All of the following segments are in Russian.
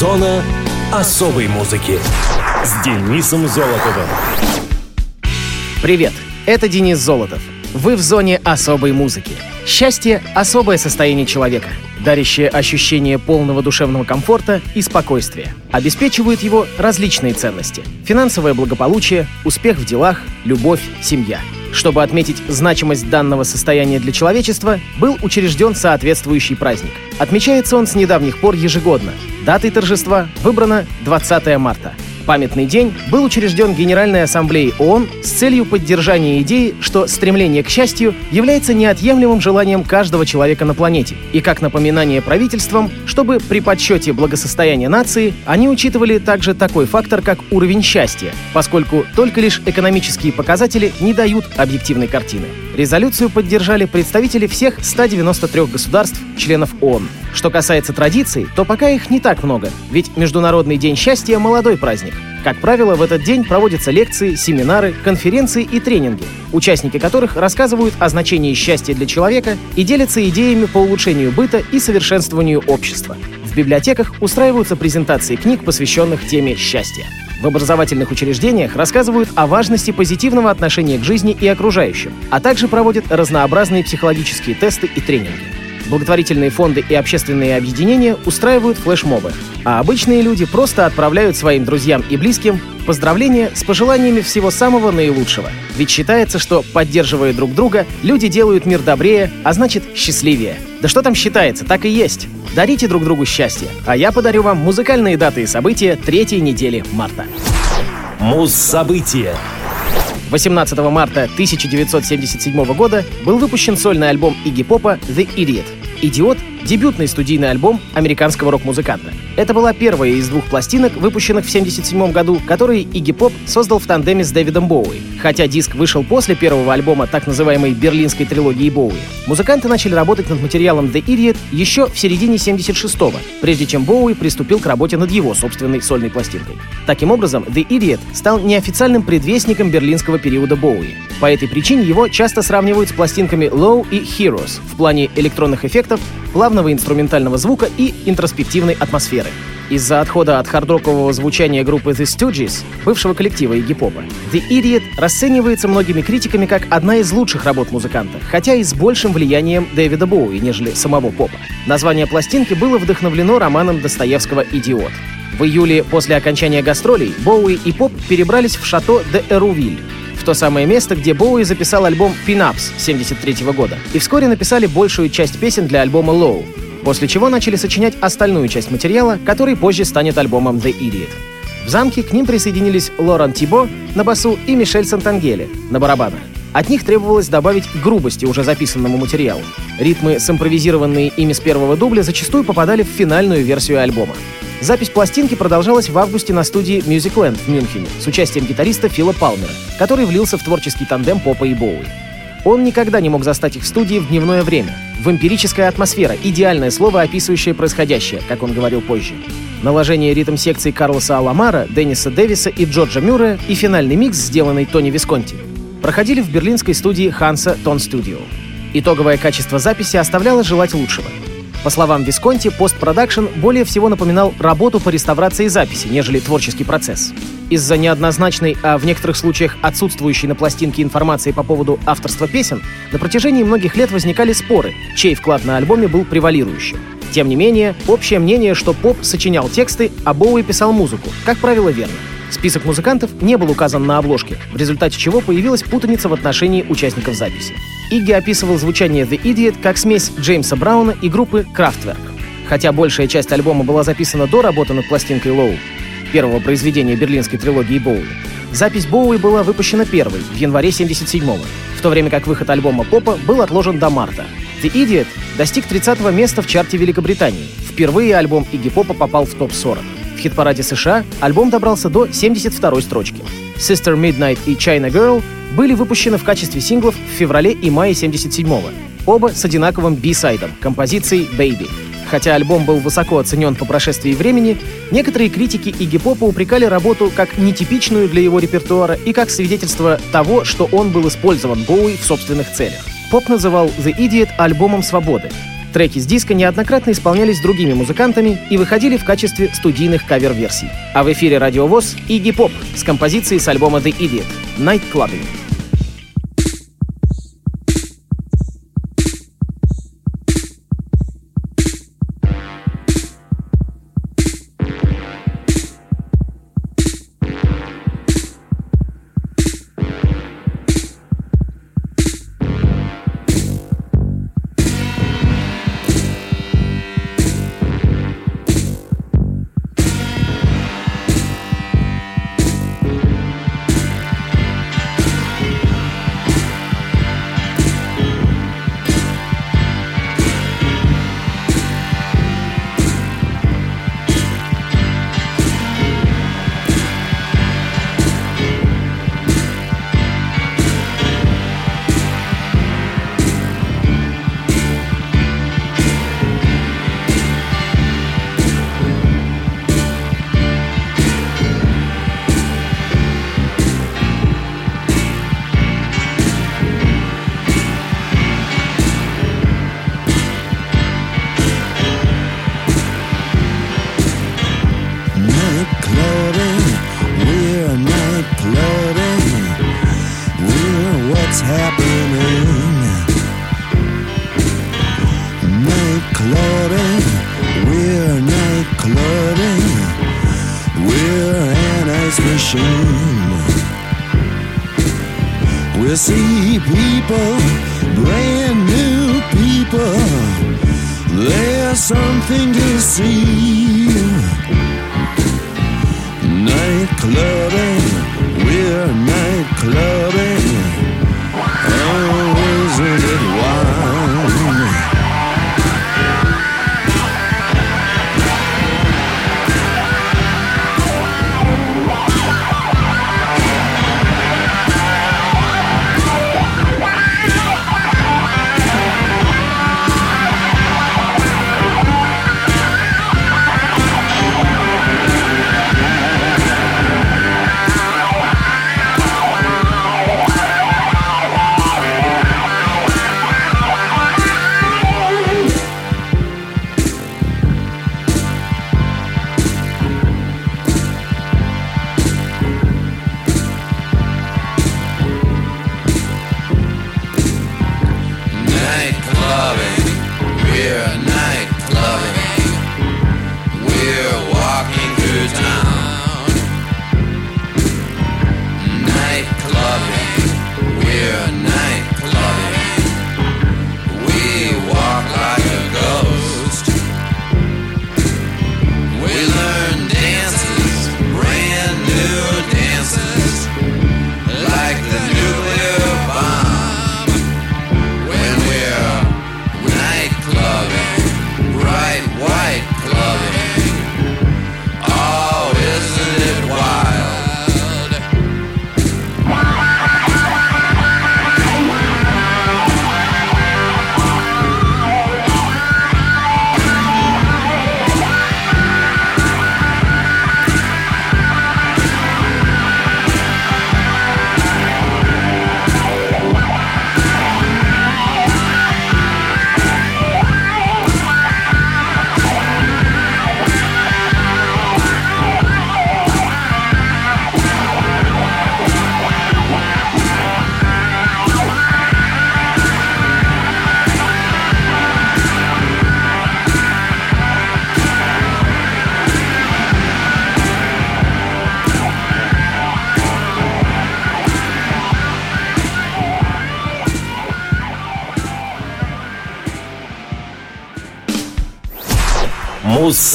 Зона особой музыки с Денисом Золотовым. Привет, это Денис Золотов. Вы в зоне особой музыки. Счастье — особое состояние человека, дарящее ощущение полного душевного комфорта и спокойствия. Обеспечивают его различные ценности. Финансовое благополучие, успех в делах, любовь, семья. Чтобы отметить значимость данного состояния для человечества, был учрежден соответствующий праздник. Отмечается он с недавних пор ежегодно. Датой торжества выбрана 20 марта. Памятный день был учрежден Генеральной Ассамблеей ООН с целью поддержания идеи, что стремление к счастью является неотъемлемым желанием каждого человека на планете, и как напоминание правительствам, чтобы при подсчете благосостояния нации они учитывали также такой фактор, как уровень счастья, поскольку только лишь экономические показатели не дают объективной картины. Резолюцию поддержали представители всех 193 государств, членов ООН. Что касается традиций, то пока их не так много, ведь Международный день счастья — молодой праздник. Как правило, в этот день проводятся лекции, семинары, конференции и тренинги, участники которых рассказывают о значении счастья для человека и делятся идеями по улучшению быта и совершенствованию общества. В библиотеках устраиваются презентации книг, посвященных теме счастья. В образовательных учреждениях рассказывают о важности позитивного отношения к жизни и окружающим, а также проводят разнообразные психологические тесты и тренинги. Благотворительные фонды и общественные объединения устраивают флешмобы, а обычные люди просто отправляют своим друзьям и близким поздравления с пожеланиями всего самого наилучшего. Ведь считается, что, поддерживая друг друга, люди делают мир добрее, а значит счастливее. Да что там считается, так и есть. Дарите друг другу счастье, а я подарю вам музыкальные даты и события третьей недели марта. Муз-события 18 марта 1977 года был выпущен сольный альбом Игги Попа «The Idiot». «Идиот» — дебютный студийный альбом американского рок-музыканта. Это была первая из двух пластинок, выпущенных в 1977 году, которые Игги Поп создал в тандеме с Дэвидом Боуи. Хотя диск вышел после первого альбома так называемой берлинской трилогии Боуи, музыканты начали работать над материалом The Idiot еще в середине 76-го, прежде чем Боуи приступил к работе над его собственной сольной пластинкой. Таким образом, The Idiot стал неофициальным предвестником берлинского периода Боуи. По этой причине его часто сравнивают с пластинками Low и Heroes в плане электронных эффектов, плавного инструментального звука и интроспективной атмосферы. Из-за отхода от хардрокового звучания группы The Stooges, бывшего коллектива Игги Попа, The Idiot расценивается многими критиками как одна из лучших работ музыканта, хотя и с большим влиянием Дэвида Боуи, нежели самого Попа. Название пластинки было вдохновлено романом Достоевского «Идиот». В июле после окончания гастролей Боуи и Поп перебрались в шато де Эрувиль, в то самое место, где Боуи записал альбом Pinups 73 года, и вскоре написали большую часть песен для альбома Low, после чего начали сочинять остальную часть материала, который позже станет альбомом The Idiot. В замке к ним присоединились Лоран Тибо на басу и Мишель Сантангеле на барабанах. От них требовалось добавить грубости уже записанному материалу. Ритмы, симпровизированные ими с первого дубля, зачастую попадали в финальную версию альбома. Запись пластинки продолжалась в августе на студии Musicland в Мюнхене с участием гитариста Фила Палмера, который влился в творческий тандем Попа и Боуи. Он никогда не мог застать их в студии в дневное время. Вампирическая атмосфера — идеальное слово, описывающее происходящее, как он говорил позже. Наложение ритм-секций Карлоса Аламара, Денниса Дэвиса и Джорджа Мюррея и финальный микс, сделанный Тони Висконти, проходили в берлинской студии Ханса Тон Студио. Итоговое качество записи оставляло желать лучшего. По словам Висконти, постпродакшн более всего напоминал работу по реставрации записи, нежели творческий процесс. Из-за неоднозначной, а в некоторых случаях отсутствующей на пластинке информации по поводу авторства песен, на протяжении многих лет возникали споры, чей вклад на альбоме был превалирующим. Тем не менее, общее мнение, что Поп сочинял тексты, а Боуи писал музыку, как правило, верно. Список музыкантов не был указан на обложке, в результате чего появилась путаница в отношении участников записи. Игги описывал звучание The Idiot как смесь Джеймса Брауна и группы Kraftwerk. Хотя большая часть альбома была записана до работы над пластинкой Low, первого произведения берлинской трилогии Боуи, запись Боуи была выпущена первой, в январе 77-го, в то время как выход альбома Попа был отложен до марта. The Idiot достиг 30-го места в чарте Великобритании. Впервые альбом Игги Попа попал в топ-40. В хит-параде США альбом добрался до 72-й строчки. Sister Midnight и China Girl были выпущены в качестве синглов в феврале и мае 77-го, оба с одинаковым би-сайдом, композицией «Baby». Хотя альбом был высоко оценен по прошествии времени, некоторые критики Игги Попа упрекали работу как нетипичную для его репертуара и как свидетельство того, что он был использован Боуи в собственных целях. Поп называл The Idiot альбомом свободы. Треки с диска неоднократно исполнялись другими музыкантами и выходили в качестве студийных кавер-версий. А в эфире радиовоз Игги Поп с композицией с альбома The Idiot «Night Clubbing».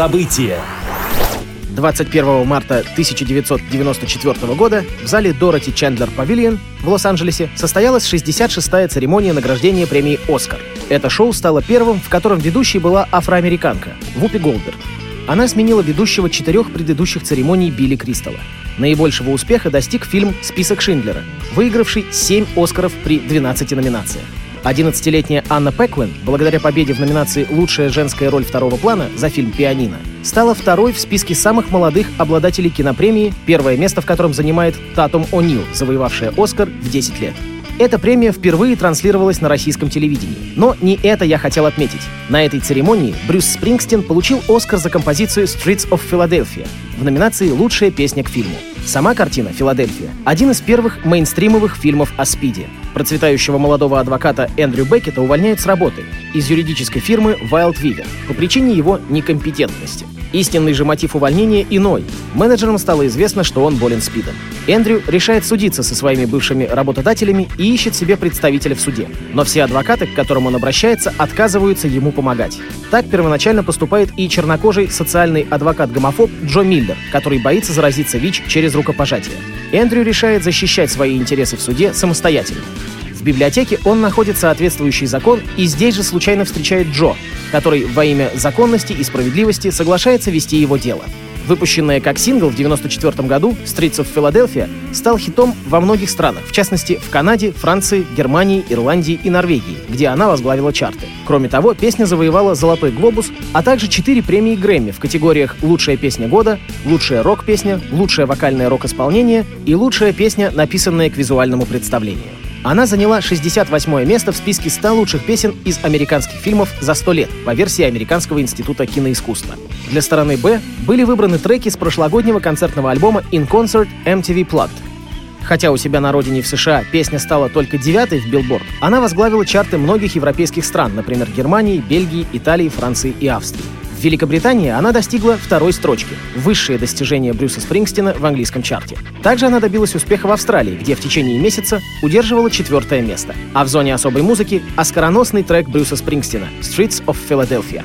Муз-события. 21 марта 1994 года в зале Дороти Чендлер Павильон в Лос-Анджелесе состоялась 66-я церемония награждения премии «Оскар». Это шоу стало первым, в котором ведущей была афроамериканка Вупи Голдберг. Она сменила ведущего четырех предыдущих церемоний Билли Кристалла. Наибольшего успеха достиг фильм «Список Шиндлера», выигравший 7 «Оскаров» при 12 номинациях. 11-летняя Анна Пеклин, благодаря победе в номинации «Лучшая женская роль второго плана» за фильм «Пианино», стала второй в списке самых молодых обладателей кинопремии, первое место в котором занимает Татум О'Нил, завоевавшая «Оскар» в 10 лет. Эта премия впервые транслировалась на российском телевидении. Но не это я хотел отметить. На этой церемонии Брюс Спрингстин получил Оскар за композицию «Streets of Philadelphia» в номинации «Лучшая песня к фильму». Сама картина «Филадельфия» — один из первых мейнстримовых фильмов о спиде. Процветающего молодого адвоката Эндрю Беккета увольняют с работы из юридической фирмы Wild Viver по причине его некомпетентности. Истинный же мотив увольнения иной. Менеджерам стало известно, что он болен СПИДом. Эндрю решает судиться со своими бывшими работодателями и ищет себе представителя в суде. Но все адвокаты, к которым он обращается, отказываются ему помогать. Так первоначально поступает и чернокожий социальный адвокат-гомофоб Джо Миллер, который боится заразиться ВИЧ через рукопожатие. Эндрю решает защищать свои интересы в суде самостоятельно. В библиотеке он находит соответствующий закон и здесь же случайно встречает Джо, который во имя законности и справедливости соглашается вести его дело. Выпущенная как сингл в 1994 году «Streets of Philadelphia» стал хитом во многих странах, в частности в Канаде, Франции, Германии, Ирландии и Норвегии, где она возглавила чарты. Кроме того, песня завоевала «Золотой глобус», а также четыре премии Грэмми в категориях «Лучшая песня года», «Лучшая рок-песня», «Лучшее вокальное рок-исполнение» и «Лучшая песня, написанная к визуальному представлению». Она заняла 68 место в списке 100 лучших песен из американских фильмов за 100 лет по версии Американского института киноискусства. Для стороны «Б» были выбраны треки с прошлогоднего концертного альбома In Concert MTV Plugged. Хотя у себя на родине в США песня стала только девятой в Билборд, она возглавила чарты многих европейских стран, например, Германии, Бельгии, Италии, Франции и Австрии. В Великобритании она достигла второй строчки — высшее достижение Брюса Спрингстина в английском чарте. Также она добилась успеха в Австралии, где в течение месяца удерживала четвертое место. А в зоне особой музыки — оскароносный трек Брюса Спрингстина «Streets of Philadelphia».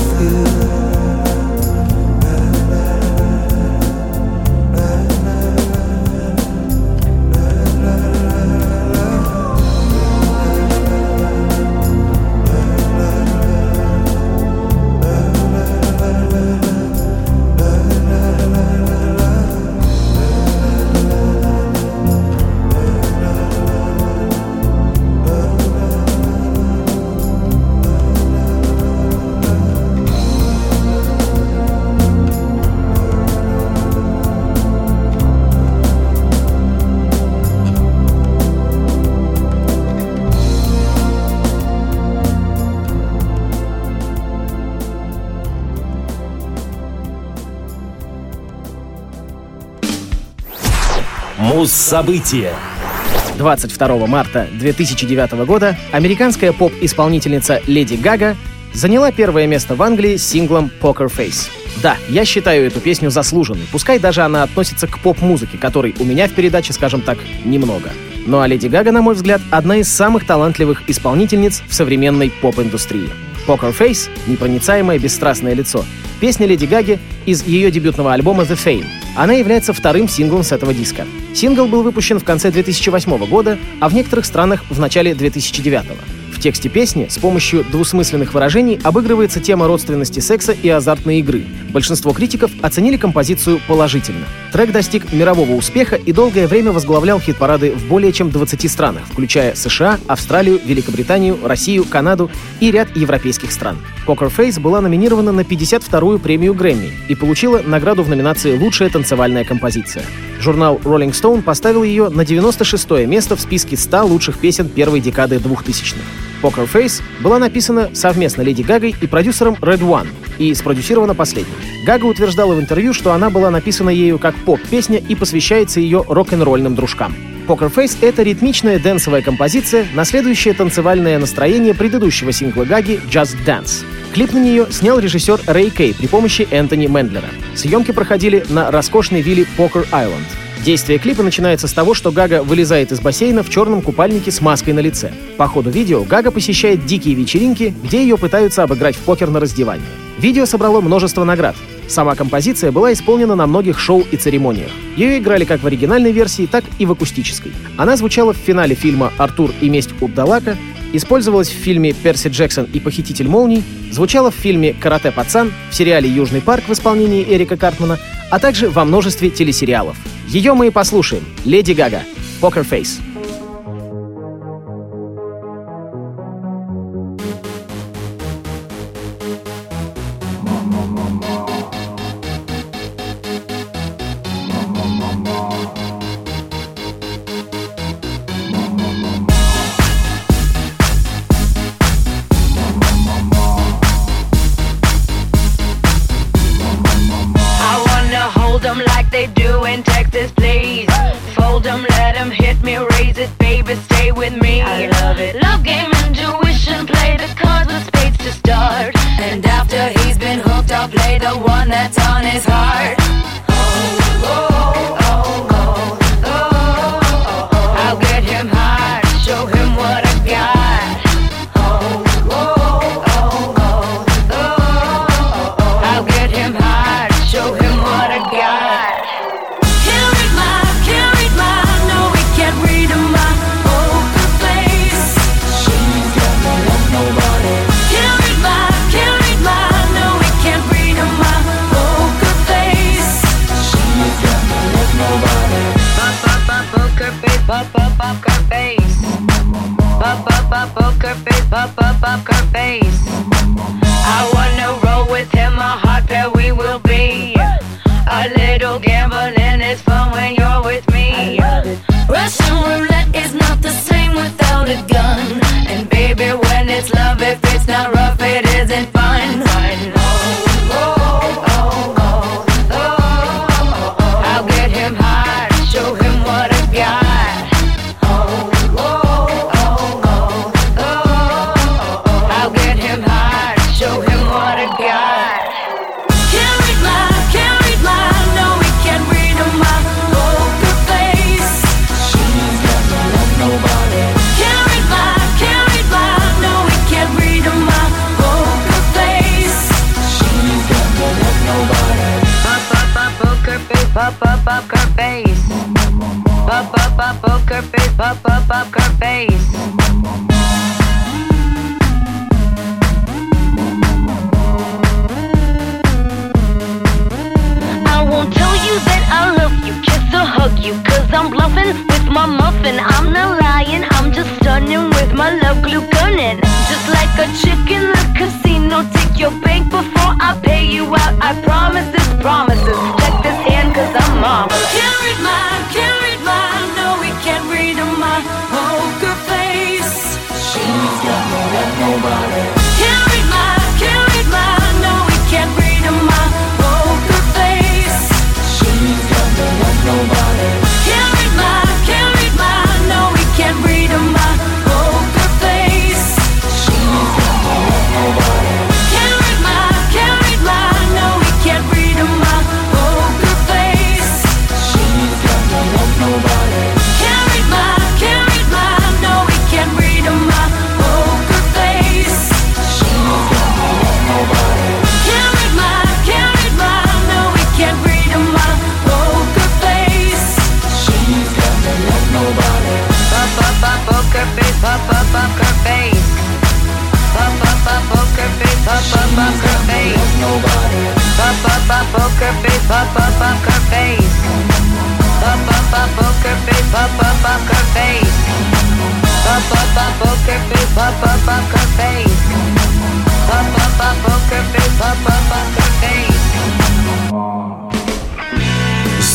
Муз-события. 22 марта 2009 года американская поп-исполнительница Леди Гага заняла первое место в Англии с синглом Poker Face. Да, я считаю эту песню заслуженной, пускай даже она относится к поп-музыке, которой у меня в передаче, скажем так, немного. Ну а Леди Гага, на мой взгляд, одна из самых талантливых исполнительниц в современной поп-индустрии. Poker Face — непроницаемое бесстрастное лицо. Песня Леди Гаги из ее дебютного альбома The Fame. Она является вторым синглом с этого диска. Сингл был выпущен в конце 2008 года, а в некоторых странах в начале 2009 тексте песни с помощью двусмысленных выражений обыгрывается тема родственности секса и азартной игры. Большинство критиков оценили композицию положительно. Трек достиг мирового успеха и долгое время возглавлял хит-парады в более чем 20 странах, включая США, Австралию, Великобританию, Россию, Канаду и ряд европейских стран. Poker Face была номинирована на 52-ю премию Грэмми и получила награду в номинации «Лучшая танцевальная композиция». Журнал Rolling Stone поставил ее на 96 место в списке 100 лучших песен первой декады 2000-х. Poker Face была написана совместно Леди Гагой и продюсером Red One и спродюсирована последним. Гага утверждала в интервью, что она была написана ею как поп-песня и посвящается ее рок-н-ролльным дружкам. Poker Face — это ритмичная дэнсовая композиция, наследующая танцевальное настроение предыдущего сингла Гаги «Just Dance». Клип на нее снял режиссер Рэй Кей при помощи Энтони Мендлера. Съемки проходили на роскошной вилле Покер Айленд. Действие клипа начинается с того, что Гага вылезает из бассейна в черном купальнике с маской на лице. По ходу видео Гага посещает дикие вечеринки, где ее пытаются обыграть в покер на раздевание. Видео собрало множество наград. Сама композиция была исполнена на многих шоу и церемониях. Ее играли как в оригинальной версии, так и в акустической. Она звучала в финале фильма «Артур и месть Удалака», использовалась в фильме «Перси Джексон и похититель молний», звучала в фильме «Карате пацан», в сериале «Южный парк» в исполнении Эрика Картмана, а также во множестве телесериалов. Ее мы и послушаем. Леди Гага. Poker Face. Up, up, up, her face. Up, up, up, up, her face. Up, up, up, her face. won't tell you that I love you, kiss or hug cause I'm bluffing with my muffin. I'm not lying, I'm just stunning with my love glue gunning. Just like a chick in the casino, take your bank before I pay you out. I promise this, promises hand, cause I'm marvelous. Can't read mine, can't read mine, no, we can't read my poker face. She's got more than nobody.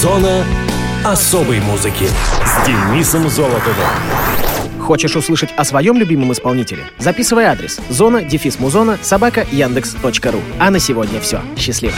Зона особой музыки с Денисом Золотовым. Хочешь услышать о своем любимом исполнителе? Записывай адрес зона дефис музона собака яндекс.ру. А на сегодня все. Счастливо.